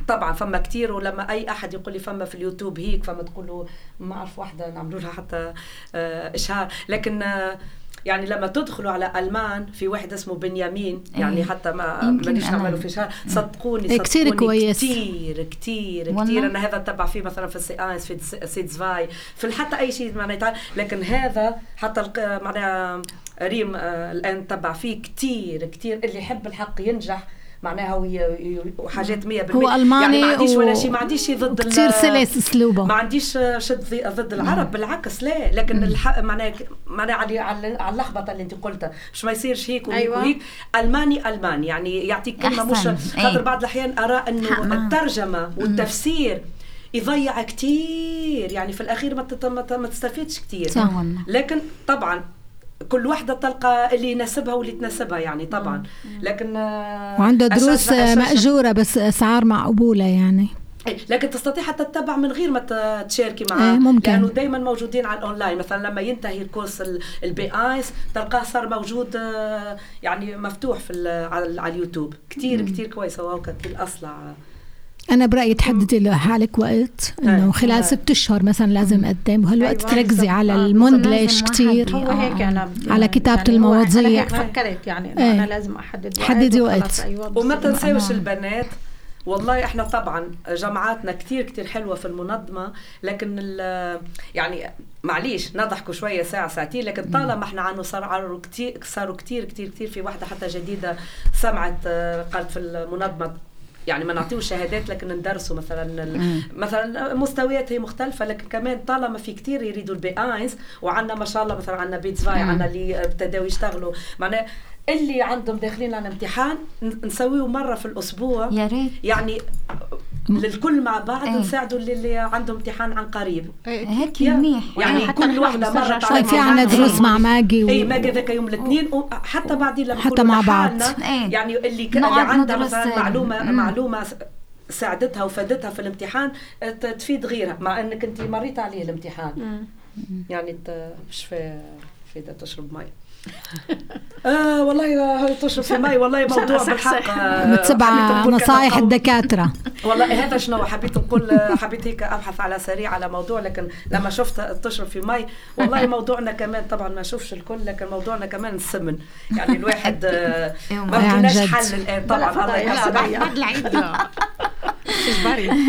طبعا فما كتير ولما أي أحد يقول لي فما في اليوتيوب هيك فما تقول له ما أعرف واحدة نعملوا لها حتى آه، إشهار. لكن آه، يعني لما تدخلوا على ألمان في واحد اسمه بنيامين يعني إيه. حتى ما أنا- نعمله في شهر. صدقوني إيه، كتير صدقوني كويس. كتير كتير والله. كتير. أنا هذا تبع فيه مثلا في السيانس في سيدز فاي. في حتى أي شيء معناها يتعال- لكن هذا حتى معناها ريم آه، الآن تبع فيه كتير كتير. اللي يحب الحق ينجح. معناها وحاجات 100% هو ألماني يعني ما عنديش ولا شيء ما عنديش ضد كثير سلس أسلوبه. ما عنديش شد ضد العرب بالعكس لا. لكن الحق معناها معناها على على اللخبطة اللي انت قلتها. مش ما يصيرش هيك وهيك أيوة. ألماني الماني يعني يعطيك كلمة مش. خاطر إيه. بعض الأحيان ارى إنه. الترجمة والتفسير يضيع كتير. يعني في الأخير ما ما تستفيدش كتير. لكن طبعا كل واحدة تلقى اللي يناسبها واللي تناسبها يعني طبعا. لكن آه، وعنده أشجع- دروس أشجع- مأجورة بس أسعار معقولة يعني. إيه، لكن تستطيع حتى تتبع من غير ما تشاركي معاه. إيه، ممكن. لأنه دائما موجودين على الأونلاين. مثلا لما ينتهي ال Kurs ال- ال B eins تلقاه صار موجود آه، يعني مفتوح في ال- على على اليوتيوب. كثير كثير كويس هو كل الاصلع أنا برأيي تحددي لحالك وقت إنه إيه. خلال ست أشهر مثلا لازم أقدم وهالوقت أيوة، تركزي. على آه، ال mündlich واحد هو هيك آه. أنا على كتابة يعني المواضيع. أنا هيك فكرت يعني إنه إيه. أنا لازم أحدد وقت حددي وقت. أيوه وما. تنساوش أنا- البنات والله إحنا طبعا جماعاتنا كتير كتير حلوة في المنظمة لكن ال- يعني معليش نضحكوا شوية ساعة ساعتين لكن طالما إحنا عنه صاروا كتير صاروا كتير كتير كتير في واحدة حتى جديدة سمعت آه، قالت في المنظمة يعني ما نعطيوش شهادات لكن ندرسوا مثلا مثلا مستويات هي مختلفة لكن كمان طالما في كتير يريدوا ال B eins وعندنا ما شاء الله مثلا عندنا B zwei عندنا اللي ابتدوا يشتغلوا. معناه اللي عندهم داخلين على امتحان نسويه مرة في الأسبوع. يا ريت. يعني للكل مع بعض إيه. نساعدوا اللي, عندهم امتحان عن قريب هيك يا- منيح يعني حتى كل نسترجع مرت شوي في عنا امتحان. دروس مع ماجي و... اي ما ذاك يوم الاثنين وحتى بعدين لما حتى مع بعض. إيه. يعني اللي كان اللي عندها مثلا. معلومه مم. معلومة ساعدتها وفادتها في الامتحان تفيد غيرها مع إنك انت مريت عليه الامتحان يعني انت مش في في ده تشرب مي آه والله هاي تشرب في مي والله موضوع بالحق آه، متبعة قول. الدكاترة والله هذا شنو حبيت نقول حبيت هيك أبحث على سريع على موضوع لكن لما شفت تشرب في مي والله موضوعنا كمان طبعا ما اشوفش الكل لكن موضوعنا كمان السمن يعني الواحد آه، ما لقيناش. حل الآن طبعا الله. يحفظك.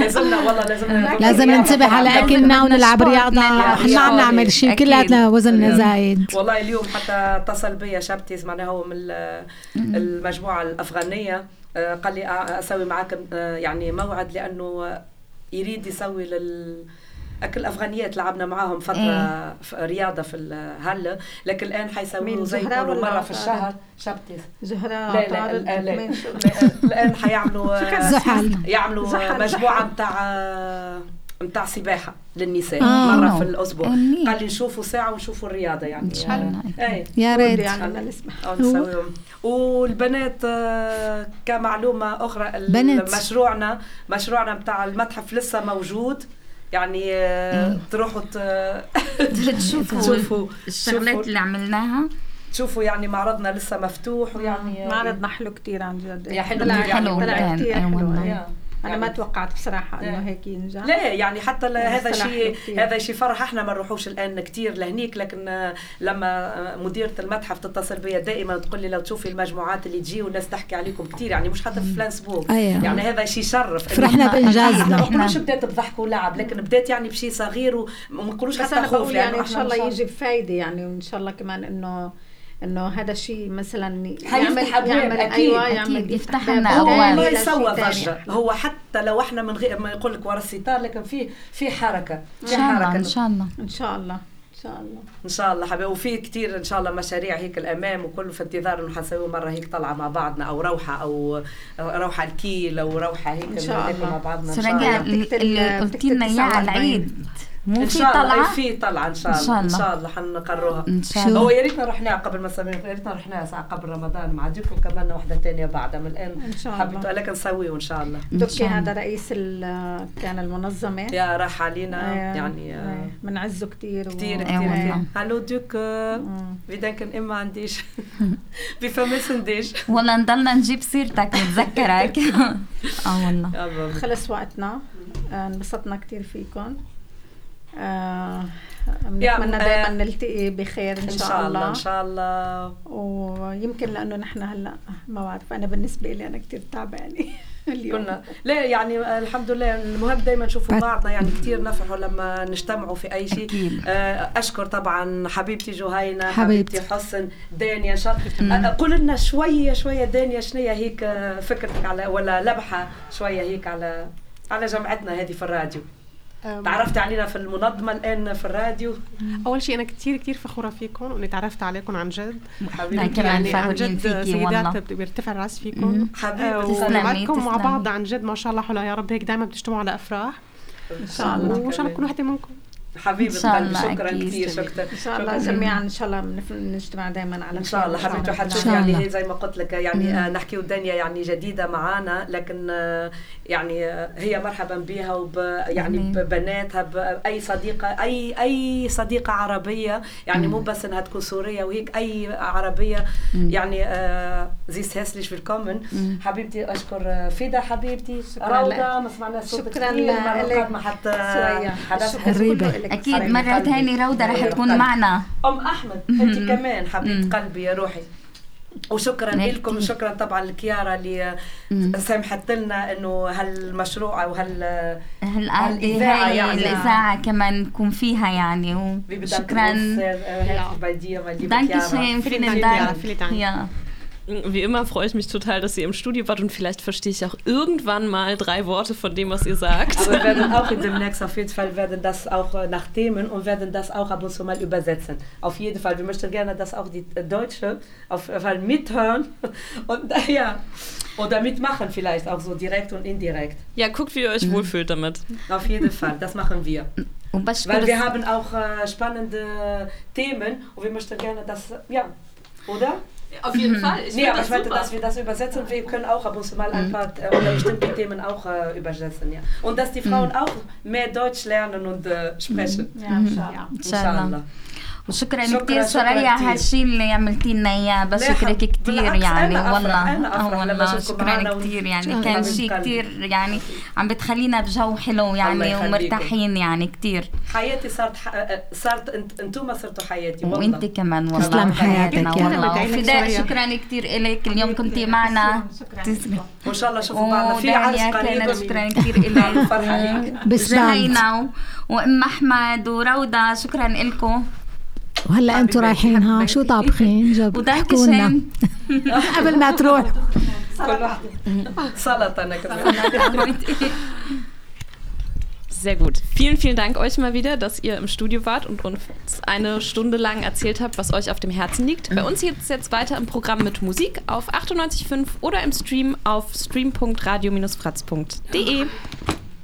لازمنا والله لازمنا لازم ننتبه على أكلنا ونلعب رياضة إحنا عم نعمل شيء. كلياتنا وزننا زايد. والله اليوم حتى اتصل بي شبتي معناها هو من ال- المجموعة الأفغانية. آه، قال لي أ- أسوي معاك آه، يعني موعد لأنه يريد يسوي لل أكل الأفغانيات لعبنا معاهم فترة إيه. في رياضة في الهلة لكن الآن حيسووا زي كل مرة في؟ الشهر. شبتي. زهراء لا لا لا لا، الآن حيعملوا زحل. يعملوا زحل. متاع متاع سباحة للنساء آه. مرة في الأسبوع. منيح. قال لي نشوفوا ساعة ونشوفوا الرياضة يعني. إن شاء الله. أي يا ودي ريت يعني والبنات آه، كمعلومة أخرى ال- بنات. مشروعنا مشروعنا بتاع المتحف لسه موجود. يعني آه، تروحوا تشوفوا تشوفوا الشغلات اللي عملناها. تشوفوا يعني معرضنا لسه مفتوح ويعني معرضنا حلو كتير عن جد. يا حلو طلع يعني حلو طلع كان، كتير أي حلو. والله. يا. أنا ما يعني- توقعت بصراحة. إنه هيك ينجح لا يعني حتى هذا شيء. هذا شيء فرح إحنا ما نروحوش الآن كتير لهنيك لكن لما مديرة المتحف تتصل بي دائما تقول لي لو تشوفي المجموعات اللي تجي والناس تحكي عليكم كتير يعني مش حتى في فلانسبورغ أيوة. يعني هذا شيء شرف إنه فرحنا. إحنا ما إحنا- نقولوش بدات بضحك ولعب لكن بدات يعني بشيء صغير وما نقولوش حتى خوف لأنه يعني إن شاء الله يجي بفايدة يعني وإن شاء الله كمان إنه إنه هذا الشيء مثلا أبواب، يعمل أكيد، أيوه أكيد، يعمل يفتح لنا. والله لشيء يسوى ضجه. هو حتى لو إحنا من غير ما يقول لك ورا الستار لكن في في حركة إن في شاء الله حركة. إن شاء الله. إن شاء الله. إن شاء الله. إن شاء الله حبيبي. وفي كتير إن شاء الله مشاريع هيك الأمام وكله في انتظار إنه حنسوي مرة هيك طلعة مع بعضنا أو روحة أو روحة الكيل أو روحة هيك إن شاء الله. مع بعضنا إن شاء الله. قلتي لنا بتكتب اياه على 49. العيد. مو إن في شاء الله طلعة؟ في طلعة إن شاء إن الله. شاء إن الله. شاء الله حنقروها إن شاء؟ الله. هو يا ريتنا رحناها قبل ما سمينا يا ريتنا رحناها ساعة قبل رمضان مع ديكم كمان واحدة ثانية بعدها من الآن إن شاء حبيت الله. لكن نسويه إن شاء الله. إن دكي شاء الله. هذا رئيس ال- كان المنظمة. يا راح علينا. إيه، يعني آه، إيه، بنعزه كتير و- كتير إيه كتير. كتير والله. هالو دوك. آه، دانكن إما عنديش. بفمس نديش والله نضلنا نجيب سيرتك نتذكرك. آه والله. خلص وقتنا. آه، انبسطنا كتير فيكم آه، بنتمنى آه، دائما نلتقي بخير إن إن شاء الله إن شاء الله. ويمكن لأنه نحن هلأ ما بعرف أنا بالنسبة لي أنا كتير تعبانة اليوم. كنا لا يعني الحمد لله المهم دايما نشوفوا بعضنا يعني كثير نفرحوا لما نجتمعوا في أي شيء. آه، أشكر طبعا حبيبتي جهينة حبيبتي. حبيبتي حسن دانيا إن شاء الله. قول لنا شوية شوية دانيا شنو هي هيك آه، فكرتك على ولا لمحة شوية هيك على على جمعتنا هذه في الراديو؟ تعرفت علينا في المنظمه الان في الراديو. أول شيء أنا كثير كثير فخورة فيكم وأني تعرفت عليكم عن جد. حبيبتي كمان يعني عن جد. سيدات بيرتفع الراس فيكم. حبيبتي مع. بعض عن جد ما شاء الله حلو يا رب هيك دائما بتجتمعوا على أفراح. إن شاء الله. وإن شاء الله كل وحده منكم. حبيبة قلبي شكرا. كثير شكرا إن شاء الله شكراً. جميعا إن شاء الله بنجتمع دائما على إن شاء الله. حبيبتي وحتشوف شاء يعني. هي زي ما قلت لك يعني آه نحكي ودنيا يعني جديدة معانا لكن آه يعني آه هي مرحبا بها وب يعني. ببناتها باي صديقة أي أي صديقة عربية يعني مو بس إنها تكون سورية وهيك أي عربية يعني زيس هاسليش فيلكومن حبيبتي أشكر فيدا حبيبتي شكراً روضة لك. ما سمعنا صوتك شكراً كثير المره لك. القادمه حتى سوريا. حدث إلك. أكيد مرة. ثانية روضة رح تكون قلبي. معنا. أم أحمد أنت كمان حبيبه قلبي يا روحي. وشكرا. لكم شكرا طبعا لكيارا اللي سمحت لنا إنه هالمشروع أو هال هاي يعني. الإذاعة كمان نكون فيها يعني. وشكرا. ons sehr äh, herzlich Wie immer freue ich mich total, dass ihr im Studio wart und vielleicht verstehe ich auch irgendwann mal drei Worte von dem, was ihr sagt. Aber wir werden auch in demnächst auf jeden Fall werden das auch äh, nach Themen und werden das auch ab und zu mal übersetzen. Auf jeden Fall. Wir möchten gerne, dass auch die äh, Deutsche auf jeden Fall mithören und äh, ja oder mitmachen vielleicht auch so direkt und indirekt. Ja, guckt, wie ihr euch mhm. wohlfühlt damit. Auf jeden Fall. Das machen wir. Weil wir haben auch äh, spannende Themen und wir möchten gerne dass ja oder auf jeden mhm. Fall. Ich, nee, aber ich meinte, dass wir das übersetzen. Wir können auch ab und zu mal mhm. ein paar äh, oder bestimmte Themen auch äh, übersetzen. Ja. Und dass die Frauen mhm. auch mehr Deutsch lernen und äh, sprechen. Mhm. Ja, inshallah. Ja. Inshallah. وشكرا شكراً- كثير شكراً كتير. هالشيء اللي عملتي لنا اياه بشكرك كثير يعني أنا أفرح- والله. أنا أفرح. والله. شكرا كثير يعني شكراً كان شيء. كثير يعني عم بتخلينا بجو حلو يعني. ومرتاحين يعني كثير حياتي صارت ح... آه، صارت انت أنتم صرتوا حياتي والله. وانت كمان والله. تسلم حياتك والله. لك سوريا. شكرا كثير لك اليوم كنتي معنا. تسلم. وإن شاء الله اشوفوا بعضنا في عرس قريب شكرا كثير لك ليك. بالسلام جهينة و- وأم أحمد وروضه شكرا لكم وهلا انتم رايحين ها شو طابخين جاب احكوا لنا ودانكشن قبل ما تروح كل واحد سلطه انا كمان Sehr gut. Vielen, vielen Dank euch mal wieder, dass ihr im Studio wart und uns eine Stunde lang erzählt habt, was euch auf dem Herzen liegt. Bei uns geht es jetzt weiter im Programm mit Musik auf 98.5 oder im Stream auf stream.radio-fratz.de.